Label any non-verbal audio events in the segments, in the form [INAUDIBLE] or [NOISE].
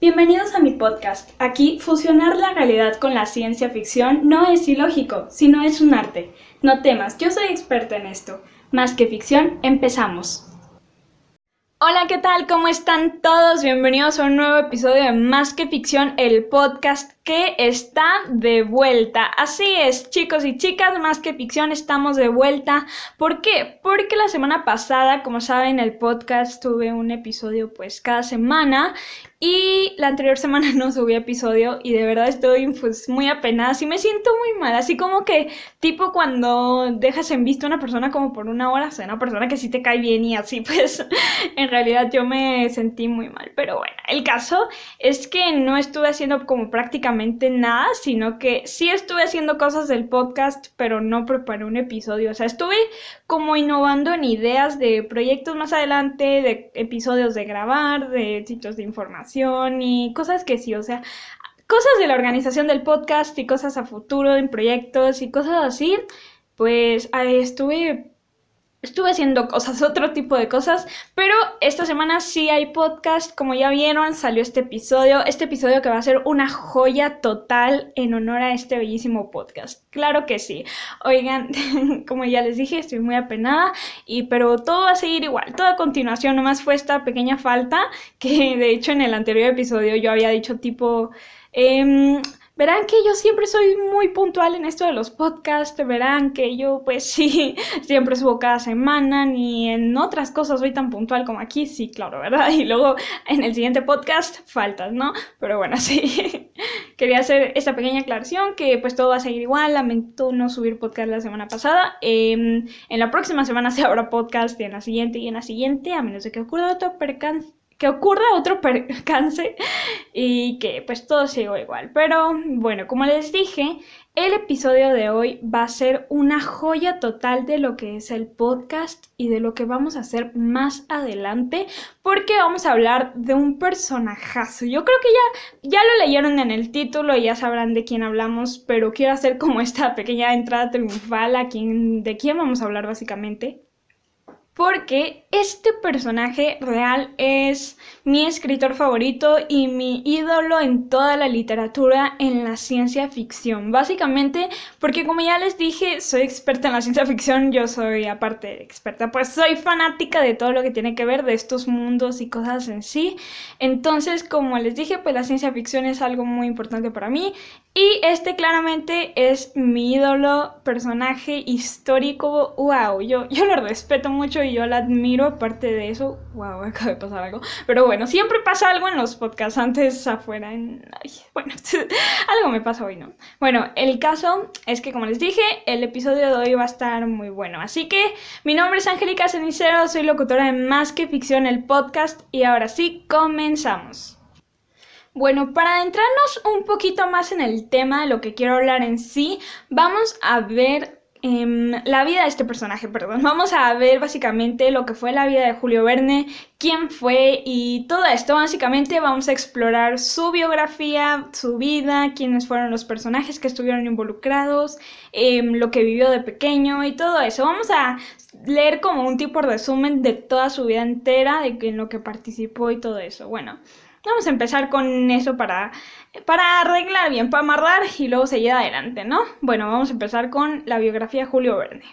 Bienvenidos a mi podcast. Aquí, fusionar la realidad con la ciencia ficción no es ilógico, sino es un arte. No temas, yo soy experta en esto. Más que ficción, empezamos. Hola, ¿qué tal? ¿Cómo están todos? Bienvenidos a un nuevo episodio de Más que Ficción, el podcast que está de vuelta. Así es, chicos y chicas, Más que Ficción, estamos de vuelta. ¿Por qué? Porque la semana pasada, como saben, el podcast tuve un episodio pues cada semana y la anterior [LAUGHS] semana no subí episodio y de verdad estoy pues, muy apenada. y me siento muy mal. Así como que, tipo cuando dejas en vista a una persona como por una hora, o una persona que sí te cae bien y así, [LAUGHS] pues en realidad yo me sentí muy mal. Pero bueno, el caso es que no estuve haciendo como prácticamente nada, sino que sí estuve haciendo cosas del podcast, pero no preparé un episodio. O sea, estuve como innovando en ideas de proyectos más adelante, de episodios de grabar, de sitios de información y cosas que sí, o sea, cosas de la organización del podcast y cosas a futuro en proyectos y cosas así, pues estuve Estuve haciendo cosas, [LAUGHS] otro tipo de cosas, pero esta semana sí hay podcast, como ya vieron, salió este episodio, este episodio que va a ser una joya total en honor a este bellísimo podcast. Claro que sí. Oigan, [LAUGHS] como ya les dije, estoy muy apenada, y pero todo va a seguir igual, toda continuación, nomás fue esta pequeña falta que de hecho en el anterior episodio yo había dicho tipo... Eh, Verán que yo siempre soy muy puntual en esto de los podcasts, verán que yo pues [LAUGHS] sí, siempre subo cada semana, ni en otras cosas soy tan puntual como aquí, sí, claro, ¿verdad? [LAUGHS] Y luego en el siguiente podcast faltas, ¿no? Pero bueno, [LAUGHS] sí, quería hacer esta pequeña aclaración que pues todo va a seguir igual, lamento no subir podcast la semana pasada, em, en la próxima semana se habrá podcast y en la siguiente y en la siguiente, a menos de que ocurra otro percance que ocurra otro percance y que pues todo siga igual. Pero bueno, como les dije, el episodio de hoy va a ser una joya total de lo que es el podcast y de lo que vamos a hacer más adelante, porque vamos a hablar de un personajazo. Yo creo que ya, ya lo leyeron en el título y ya sabrán de quién hablamos, pero quiero hacer como esta pequeña entrada triunfal a quién, de quién vamos a hablar básicamente porque este personaje real es mi escritor favorito y mi ídolo en toda la literatura en la ciencia ficción. Básicamente, porque como ya les dije, soy experta en la ciencia ficción, yo soy aparte experta, pues soy fanática de todo lo que tiene que ver de estos mundos y cosas en sí. Entonces, como les dije, pues la ciencia ficción es algo muy importante para mí y este claramente es mi ídolo, personaje histórico. Wow, yo, yo lo respeto mucho y yo lo admiro. Aparte de eso, wow, acaba de pasar algo. Pero bueno, siempre pasa algo en los podcasts antes afuera. En... bueno, [LAUGHS] algo me pasa hoy, ¿no? Bueno, el caso es que, como les dije, el episodio de hoy va a estar muy bueno. Así que mi nombre es Angélica Cenicero, soy locutora de Más que Ficción, el podcast. Y ahora sí, comenzamos. Bueno, para adentrarnos un poquito más en el tema de lo que quiero hablar en sí, vamos a ver em, la vida de este personaje, perdón. [LAUGHS] Vamos a ver básicamente lo que fue la vida de Julio Verne, quién fue y todo esto. Básicamente vamos a explorar su biografía, su vida, quiénes fueron los personajes que estuvieron involucrados, em, lo que vivió de pequeño y todo eso. Vamos a leer como un tipo de resumen de toda su vida entera, de en lo que participó y todo eso. Bueno. Vamos a empezar con eso para, para arreglar bien, para amarrar y luego seguir adelante, ¿no? Bueno, vamos a empezar con la biografía de Julio Verne.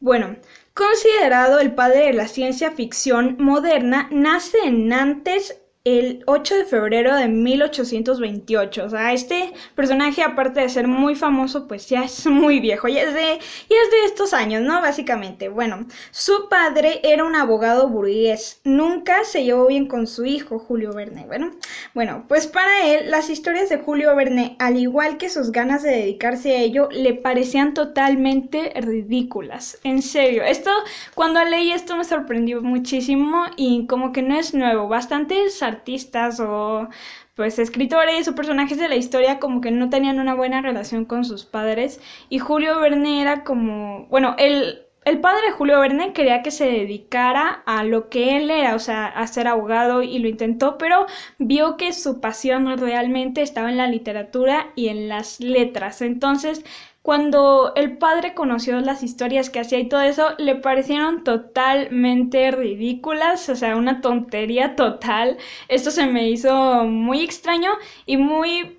Bueno, considerado el padre de la ciencia ficción moderna, nace en Nantes el 8 de febrero de 1828. O sea, este personaje, aparte de ser muy famoso, pues ya es [LAUGHS] muy viejo. Y es de, es de estos años, ¿no? Básicamente. Bueno, su padre era un abogado burgués. Nunca se llevó bien con su hijo, Julio Verne. Bueno, bueno, pues para él, las historias de Julio Verne, al igual que sus ganas de dedicarse a ello, le parecían totalmente ridículas. En serio, esto, cuando leí esto me sorprendió muchísimo y como que no es nuevo. Bastante artistas o pues escritores o personajes de la historia como que no tenían una buena relación con sus padres. Y Julio Verne era como, bueno, él el padre Julio Verne quería que se dedicara a lo que él era, o sea, a ser abogado y lo intentó, pero vio que su pasión realmente estaba en la literatura y en las letras. Entonces, cuando el padre conoció las historias que hacía y todo eso, le parecieron totalmente ridículas, o sea, una tontería total. Esto se me hizo muy extraño y muy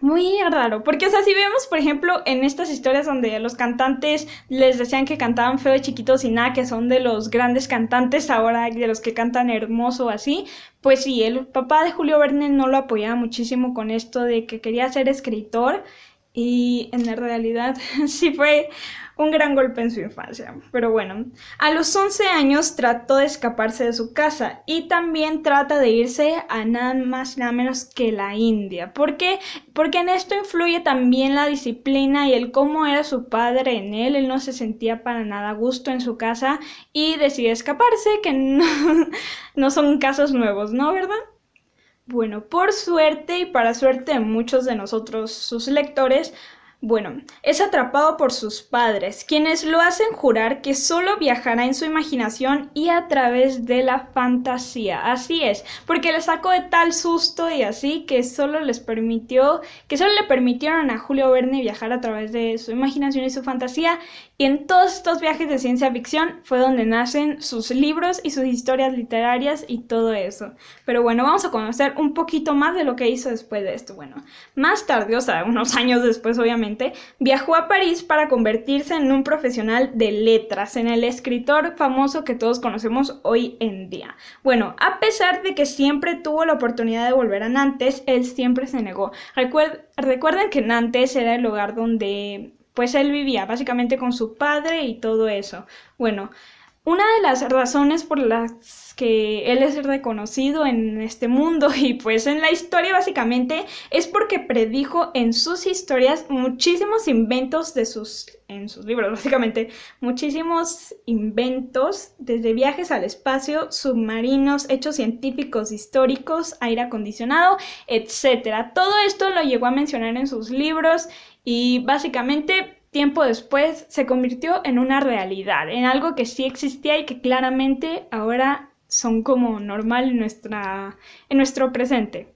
muy raro, porque o sea, si vemos, por ejemplo, en estas historias donde los cantantes les decían que cantaban feo de chiquitos y nada, que son de los grandes cantantes ahora, de los que cantan hermoso así, pues sí, el papá de Julio Verne no lo apoyaba muchísimo con esto de que quería ser escritor y en la realidad [LAUGHS] sí fue un gran golpe en su infancia. Pero bueno, a los 11 años trató de escaparse de su casa y también trata de irse a nada más nada menos que la India. ¿Por qué? Porque en esto influye también la disciplina y el cómo era su padre en él. Él no se sentía para nada a gusto en su casa y decide escaparse, que no, [LAUGHS] no son casos nuevos, ¿no? ¿Verdad? Bueno, por suerte y para suerte de muchos de nosotros, sus lectores, bueno, es atrapado por sus padres, quienes lo hacen jurar que solo viajará en su imaginación y a través de la fantasía. Así es, porque le sacó de tal susto y así que solo les permitió, que solo le permitieron a Julio Verne viajar a través de su imaginación y su fantasía. Y en todos estos viajes de ciencia ficción fue donde nacen sus libros y sus historias literarias y todo eso. Pero bueno, vamos a conocer un poquito más de lo que hizo después de esto. Bueno, más tarde, o sea, unos años después, obviamente viajó a París para convertirse en un profesional de letras, en el escritor famoso que todos conocemos hoy en día. Bueno, a pesar de que siempre tuvo la oportunidad de volver a Nantes, él siempre se negó. recuerden que Nantes era el lugar donde pues él vivía, básicamente con su padre y todo eso. Bueno, una de las razones por las que él es reconocido en este mundo [LAUGHS] y pues en la historia básicamente es porque predijo en sus historias muchísimos inventos de sus en sus libros [LAUGHS] básicamente muchísimos inventos desde viajes al espacio, submarinos, hechos científicos históricos, aire acondicionado, etcétera. Todo esto lo llegó a mencionar en sus libros y básicamente tiempo después se convirtió en una realidad, en algo que sí existía y que claramente ahora son como normal en, nuestra, en nuestro presente.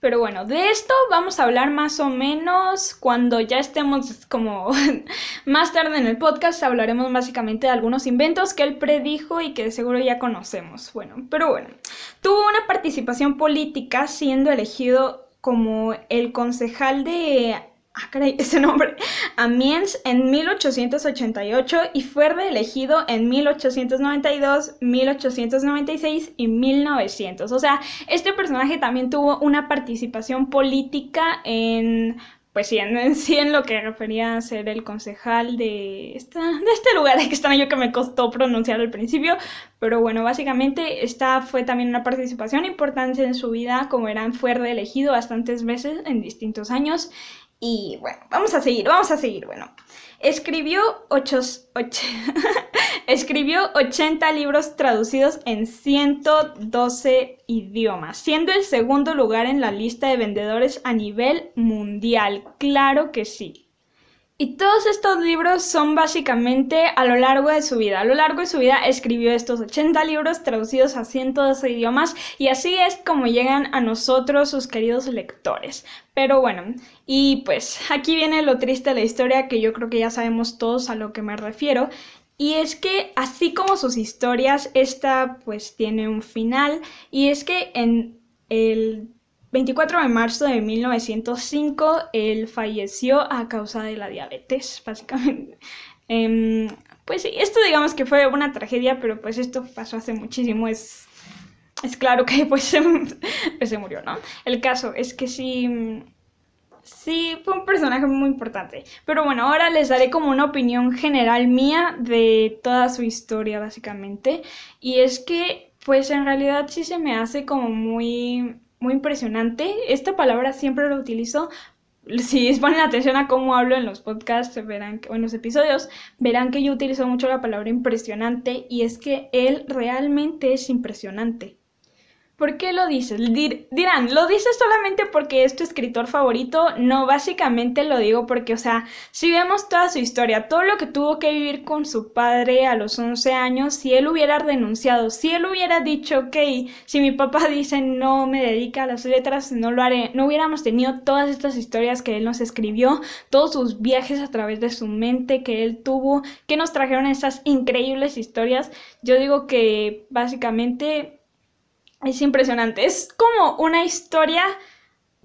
Pero bueno, de esto vamos a hablar más o menos cuando ya estemos como [LAUGHS] más tarde en el podcast. Hablaremos básicamente de algunos inventos que él predijo y que seguro ya conocemos. Bueno, pero bueno, tuvo una participación política siendo elegido como el concejal de ah, [LAUGHS] ese nombre, Amiens en 1888 y fue reelegido en 1892, 1896 y 1900. O sea, este personaje también tuvo una participación política en pues sí, en, sí en lo que refería a ser el concejal de, esta, de este lugar [LAUGHS] que están yo que me costó pronunciar al principio, pero bueno, básicamente esta fue también una participación importante en su vida, como eran, fue reelegido bastantes veces en distintos años y bueno, vamos a seguir, vamos a seguir. Bueno, escribió, ocho, [LAUGHS] escribió 80 libros traducidos en 112 idiomas, siendo el segundo lugar en la lista de vendedores a nivel mundial. Claro que sí. Y todos estos libros son básicamente a lo largo de su vida. A lo largo de su vida escribió estos 80 libros traducidos a 112 idiomas y así es como llegan a nosotros sus queridos lectores. Pero bueno, y pues aquí viene lo triste de la historia que yo creo que ya sabemos todos a lo que me refiero. Y es que así como sus historias, esta pues tiene un final y es que en el 24 de marzo de 1905, él falleció a causa de la diabetes, [LAUGHS] básicamente. Em, pues sí, esto digamos que fue una tragedia, pero pues esto pasó hace muchísimo, es, es claro que [LAUGHS] pues se, pues se murió, ¿no? El caso es que sí, sí, fue un personaje muy importante. Pero bueno, ahora les daré como una opinión general mía de toda su historia, básicamente. Y es que, pues en realidad sí se me hace como muy muy impresionante. Esta palabra siempre la utilizo. Si [LAUGHS] ponen atención a cómo hablo en los podcasts, verán o en los episodios, verán que yo utilizo mucho la palabra impresionante y es que él realmente es impresionante. ¿Por qué lo dices? dirán, ¿lo dices solamente porque es tu escritor favorito? No, básicamente lo digo porque, o sea, si vemos toda su historia, todo lo que tuvo que vivir con su padre a los 11 años, si él hubiera renunciado, si él hubiera dicho, ok, si mi papá dice no me dedica a las letras, no lo haré, no hubiéramos tenido todas estas historias que él nos escribió, todos sus viajes a través de su mente que él tuvo, que nos trajeron esas increíbles historias. Yo digo que básicamente es impresionante. Es como una historia.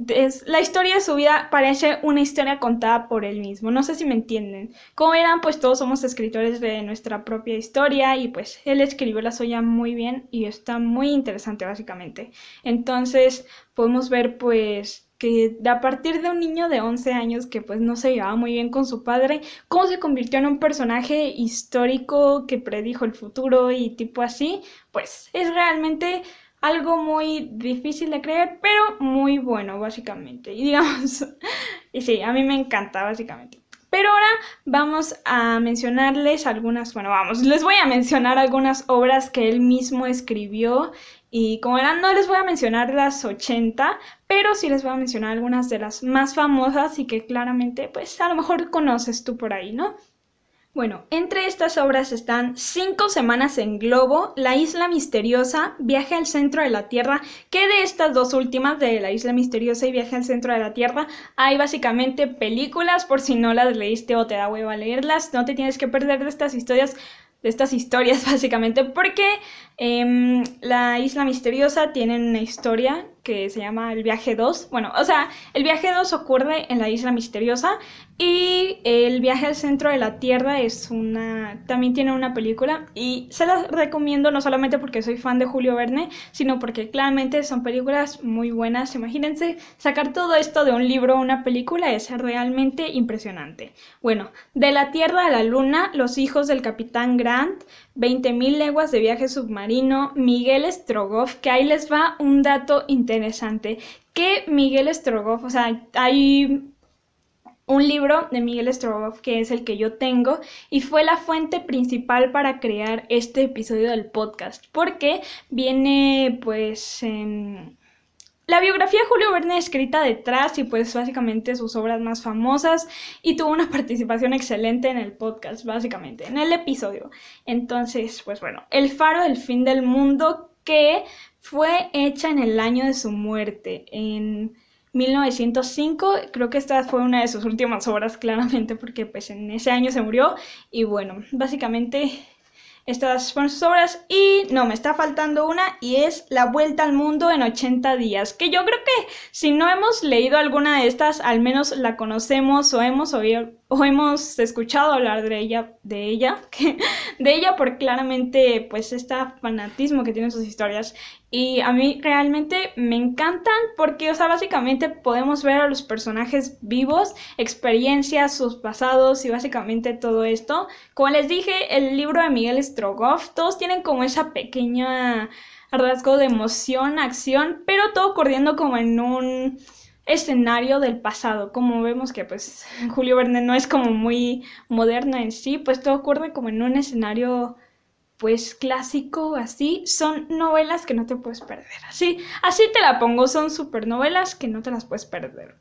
Es, la historia de su vida parece una historia contada por él mismo. No sé si me entienden. Como verán, pues todos somos escritores de nuestra propia historia y pues él escribió la suya muy bien y está muy interesante básicamente. Entonces podemos ver pues que a partir de un niño de 11 años que pues no se llevaba muy bien con su padre, cómo se convirtió en un personaje histórico que predijo el futuro y tipo así, pues es realmente algo muy difícil de creer, pero muy bueno, básicamente. Y digamos, [LAUGHS] y sí, a mí me encanta, básicamente. Pero ahora vamos a mencionarles algunas, bueno, vamos, les voy a mencionar algunas obras que él mismo escribió. Y como verán, no les voy a mencionar las 80, pero sí les voy a mencionar algunas de las más famosas y que claramente, pues a lo mejor conoces tú por ahí, ¿no? Bueno, entre estas obras están Cinco semanas en globo, La isla misteriosa, Viaje al centro de la Tierra, que de estas dos últimas, de La isla misteriosa y Viaje al centro de la Tierra, hay básicamente películas, por si no las leíste o te da hueva leerlas, no te tienes que perder de estas historias de estas historias [LAUGHS] básicamente porque em, la isla misteriosa tiene una historia que se llama el viaje 2. Bueno, o sea, el viaje 2 ocurre en la isla misteriosa y el viaje al centro de la Tierra es una... también tiene una película y se las recomiendo no solamente porque soy fan de Julio Verne, sino porque claramente son películas muy buenas. Imagínense, sacar todo esto de un libro a una película es realmente impresionante. Bueno, de la Tierra a la Luna, Los hijos del capitán Grant, 20.000 leguas de viaje submarino, Miguel Strogoff, que ahí les va un dato interesante, que Miguel Strogoff, o sea, hay un libro de Miguel Strogoff que es el que yo tengo y fue la fuente principal para crear este episodio del podcast, porque viene pues la biografía de Julio Verne escrita detrás y pues básicamente sus obras más famosas y tuvo una [LAUGHS] participación excelente en el podcast, básicamente, en el episodio. Entonces, pues bueno, El faro del fin del mundo que fue hecha en el año de su muerte, en 1905. Creo que esta fue una de sus últimas obras, [LAUGHS] claramente, porque pues en ese año se murió. Y bueno, básicamente estas fueron sus obras y no, me está faltando una y es La Vuelta al Mundo en 80 días, que yo creo que si no hemos leído alguna de estas, al menos la conocemos o hemos oído o hemos escuchado hablar de ella, de ella, [LAUGHS] de ella por claramente pues este fanatismo que tienen sus historias y a mí realmente me encantan porque, o sea, básicamente podemos ver a los personajes vivos, experiencias, sus pasados y básicamente todo esto. Como les dije, el libro de Miguel Strogoff, todos tienen como esa pequeña rasgo de emoción, acción, pero todo corriendo como en un escenario del pasado, como vemos que pues Julio Verne no es como muy moderno en sí, pues todo ocurre como en un escenario pues clásico así, son novelas que no te puedes perder, así, así te la pongo, son supernovelas que no te las puedes perder.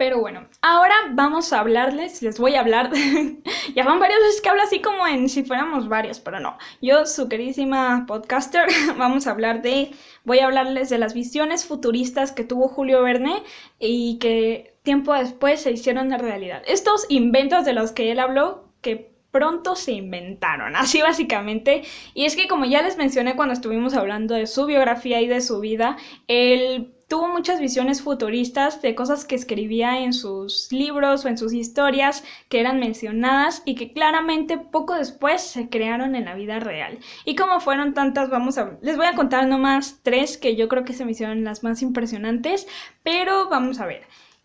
Pero bueno, ahora vamos a hablarles, les voy a hablar, [LAUGHS] ya van varias veces que hablo así como en si fuéramos varios, pero no. Yo, su queridísima podcaster, [LAUGHS] vamos a hablar de, voy a hablarles de las visiones futuristas que tuvo Julio Verne y que tiempo después se hicieron de realidad. Estos inventos de los que él habló, que pronto se inventaron, [LAUGHS] así básicamente. Y es que como ya les mencioné cuando estuvimos hablando de su biografía y de su vida, él tuvo muchas visiones futuristas de cosas que escribía en sus libros o en sus historias que eran mencionadas y que claramente poco después se crearon en la vida real. Y como fueron tantas, vamos a les voy a contar nomás tres que yo creo que se me hicieron las más impresionantes, pero vamos a ver.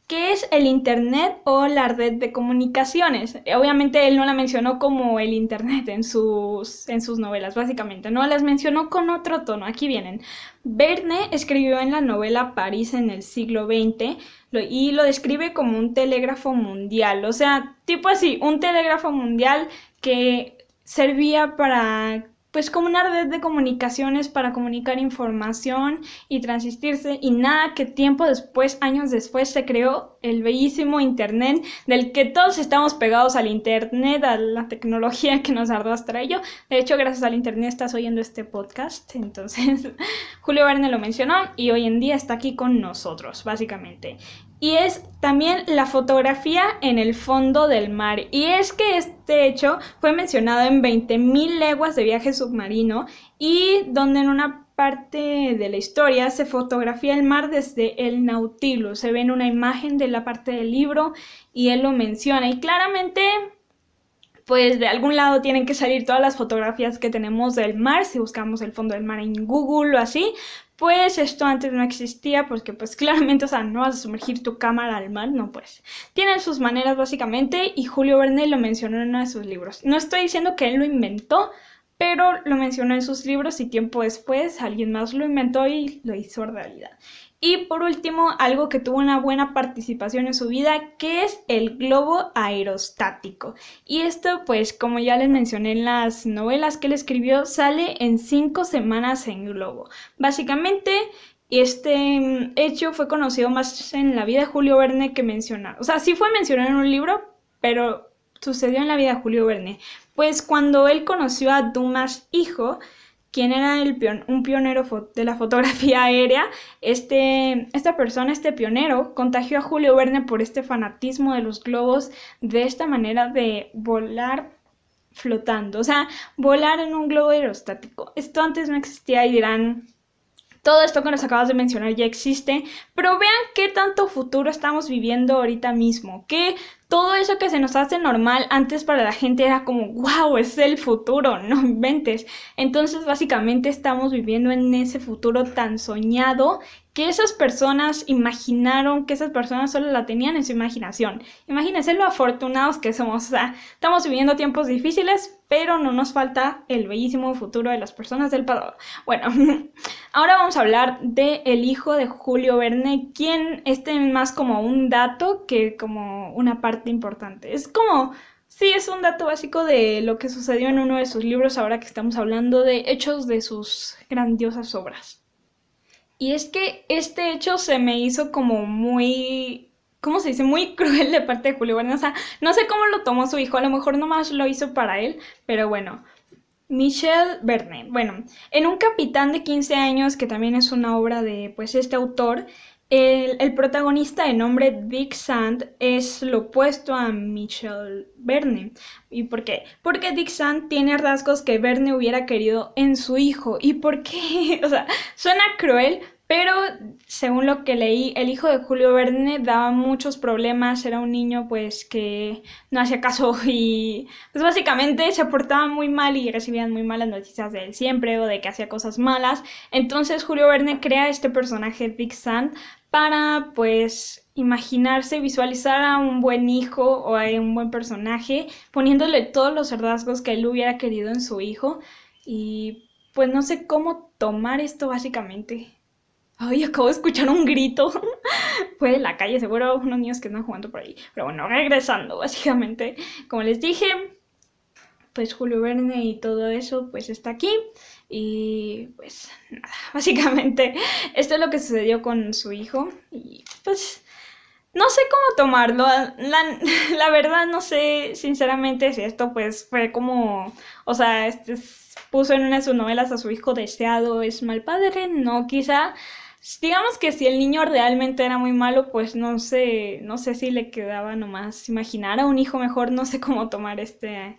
¿Qué es el Internet o la red de comunicaciones? Obviamente él no la mencionó como el Internet en sus, en sus novelas, básicamente, no las mencionó con otro tono. Aquí vienen. Verne escribió en la novela París en el siglo XX y lo describe como un telégrafo mundial, o sea, tipo así, un telégrafo mundial que servía para pues como una red de comunicaciones para comunicar información y transistirse y nada que tiempo después, años después, se creó el bellísimo Internet del que todos estamos pegados al Internet, a la tecnología que nos arrastra ello. De hecho, gracias al Internet estás oyendo este podcast. Entonces, [LAUGHS] Julio Verne lo mencionó y hoy en día está aquí con nosotros, básicamente y es también la fotografía en el fondo del mar. Y es que este hecho fue mencionado en 20.000 leguas de viaje submarino y donde en una parte de la historia se fotografía el mar desde el Nautilus. Se ve en una imagen de la parte del libro y él lo menciona. Y claramente pues de algún lado tienen que salir todas las fotografías que tenemos del mar, si buscamos el fondo del mar en Google o así, pues esto antes no existía porque pues [LAUGHS] claramente, o sea, no vas a sumergir tu cámara al mar, no pues. Tienen sus maneras básicamente y Julio Verne lo mencionó en uno de sus libros. No estoy diciendo que él lo inventó, pero lo mencionó en sus libros y tiempo después alguien más lo inventó y lo hizo realidad. Y por último, algo que tuvo una buena participación en su vida, que es el globo aerostático. Y esto, pues, como ya les mencioné en las novelas que él escribió, sale en cinco semanas en globo. Básicamente, este mm, hecho fue conocido más en la vida de Julio Verne que mencionado. O sea, sí fue mencionado en un libro, pero sucedió en la vida de Julio Verne. Pues cuando él conoció a Dumas hijo, quien era el un pionero de la [LAUGHS] fotografía aérea, este, esta persona, este pionero, contagió a Julio Verne por este fanatismo de los globos, de esta manera de volar flotando, o sea, volar en un globo aerostático. Esto antes no existía y dirán, todo esto que nos acabas de mencionar ya existe, pero vean qué tanto futuro estamos viviendo ahorita mismo, que todo eso que se nos hace normal antes para la gente era como, wow, es el futuro, [LAUGHS] no inventes. Entonces básicamente estamos viviendo en ese futuro tan soñado que esas personas imaginaron, que esas personas solo la tenían en su imaginación. Imagínense lo afortunados que somos. O sea, estamos viviendo tiempos difíciles, pero no nos falta el bellísimo futuro de las personas del pasado. Bueno, [LAUGHS] ahora vamos a hablar de el hijo de Julio Verne, quien este más como un dato que como una parte importante. Es como Sí, es un dato básico de lo que sucedió en uno de sus libros ahora que estamos hablando de hechos de sus grandiosas obras. Y es que este hecho se me hizo como muy, ¿cómo se dice? Muy [LAUGHS] cruel de parte de Julio Verne. O sea, no sé cómo lo tomó su hijo, a lo mejor nomás lo hizo para él, pero bueno. Michel Verne. Bueno, en Un Capitán de 15 años, que también es una obra de pues este autor, el, protagonista de nombre Dick Sand es lo opuesto a Michel Verne. ¿Y por qué? Porque Dick Sand tiene rasgos que Verne hubiera querido en su hijo. ¿Y por qué? [LAUGHS] O sea, suena cruel, pero según lo que leí, el hijo de Julio Verne daba muchos problemas, era un niño pues que no hacía caso [LAUGHS] y pues básicamente se portaba muy mal y recibían muy malas noticias de él siempre o de que hacía cosas malas. Entonces Julio Verne crea este personaje Dick Sand para pues imaginarse, visualizar a un buen hijo o a un buen personaje, poniéndole todos los rasgos que él hubiera querido en su hijo y pues no sé cómo tomar esto básicamente. Ay, acabo de escuchar un grito. [LAUGHS] Fue de la calle, seguro unos niños que están jugando por ahí. Pero bueno, regresando, básicamente. Como les dije, pues Julio Verne y todo eso, pues está aquí. Y pues nada, [LAUGHS] básicamente esto es lo que sucedió con su hijo. Y pues no sé cómo tomarlo. La, [LAUGHS] la verdad no sé sinceramente si esto pues fue como, o sea, este puso en una de sus novelas a su hijo deseado es mal padre, no, quizá digamos que si el niño realmente era muy malo, pues no sé, no sé si le quedaba nomás imaginar a un hijo mejor, no sé cómo tomar este,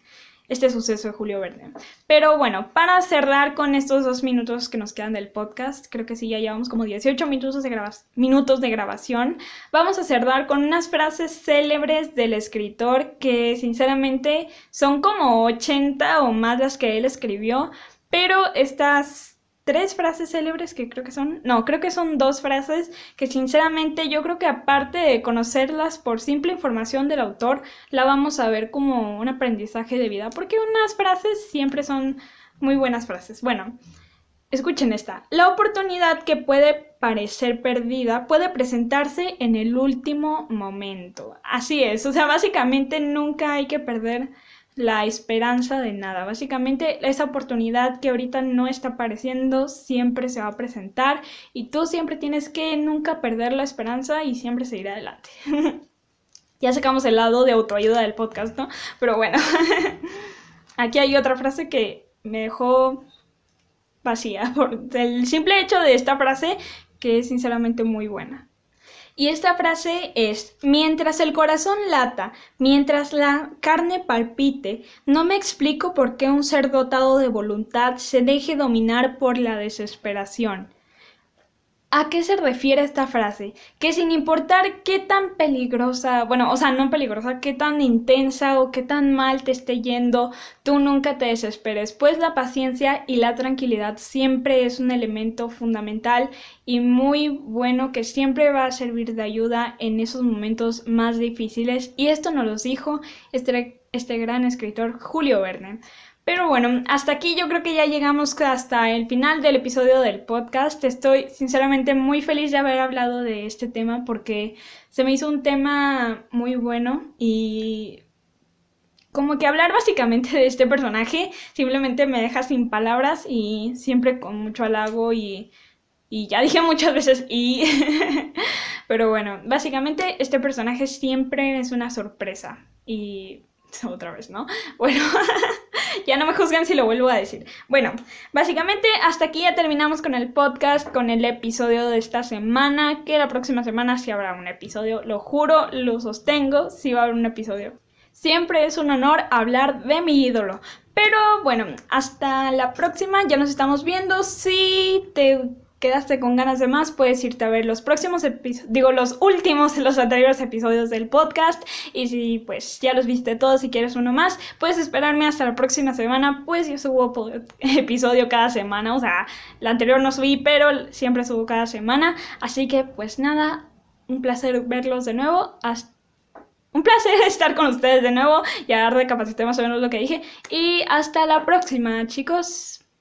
este suceso de Julio Verne. Pero bueno, para cerrar con estos dos minutos que nos quedan del podcast, creo que sí, ya llevamos como 18 minutos de, minutos de grabación, vamos a cerrar con unas frases célebres del escritor que sinceramente son como 80 o más las que él escribió, pero estas tres frases célebres que creo que son, no, creo que son dos frases que sinceramente yo creo que aparte de conocerlas por simple información del autor, la vamos a ver como un aprendizaje de vida, porque unas frases siempre son muy buenas frases. Bueno, escuchen esta. La oportunidad que puede parecer perdida puede presentarse en el último momento. Así es, o sea, básicamente nunca hay que perder la esperanza de nada. Básicamente, esa oportunidad que ahorita no está apareciendo siempre se va a presentar y tú siempre tienes que nunca perder la esperanza y siempre seguir adelante. [LAUGHS] ya sacamos el lado de autoayuda del podcast, ¿no? Pero bueno, [LAUGHS] aquí hay otra frase que me dejó vacía [LAUGHS] por el simple hecho de esta frase que es sinceramente muy buena. Y esta frase es, mientras el corazón lata, mientras la carne palpite, no me explico por qué un ser dotado de voluntad se deje dominar por la desesperación. ¿A qué se refiere esta frase? Que sin importar qué tan peligrosa, bueno, o sea, no peligrosa, qué tan intensa o qué tan mal te esté yendo, tú nunca te desesperes, pues la paciencia y la tranquilidad siempre es un elemento fundamental y muy bueno que siempre va a servir de ayuda en esos momentos más difíciles. Y esto nos lo dijo este, este gran escritor Julio Verne. Pero bueno, hasta aquí yo creo que ya llegamos hasta el final del episodio del podcast. Estoy sinceramente muy feliz de haber hablado de este tema porque se me hizo un tema muy bueno y como que hablar básicamente de este personaje simplemente me deja sin palabras y siempre con mucho halago y, y ya dije muchas veces y... [LAUGHS] Pero bueno, básicamente este personaje siempre es una sorpresa y [LAUGHS] otra vez, ¿no? Bueno, [LAUGHS] ya no me juzgan si lo vuelvo a decir. Bueno, básicamente hasta aquí ya terminamos con el podcast, con el episodio de esta semana, que la próxima semana sí habrá un episodio, lo juro, lo sostengo, sí va a haber un episodio. Siempre es un honor hablar de mi ídolo. Pero bueno, hasta la próxima, ya nos estamos viendo. Si te quedaste con ganas de más, puedes irte a ver los próximos episodios, digo los últimos, [LAUGHS] los anteriores episodios del podcast. Y si pues ya los viste todos y quieres uno más, puedes esperarme hasta la próxima semana, pues yo subo [LAUGHS] episodio cada semana. O sea, la anterior no subí, pero siempre subo cada semana. Así que pues nada, un placer verlos de nuevo. un placer [LAUGHS] estar con ustedes de nuevo y a recapacité más o menos lo que dije. Y hasta la próxima, chicos.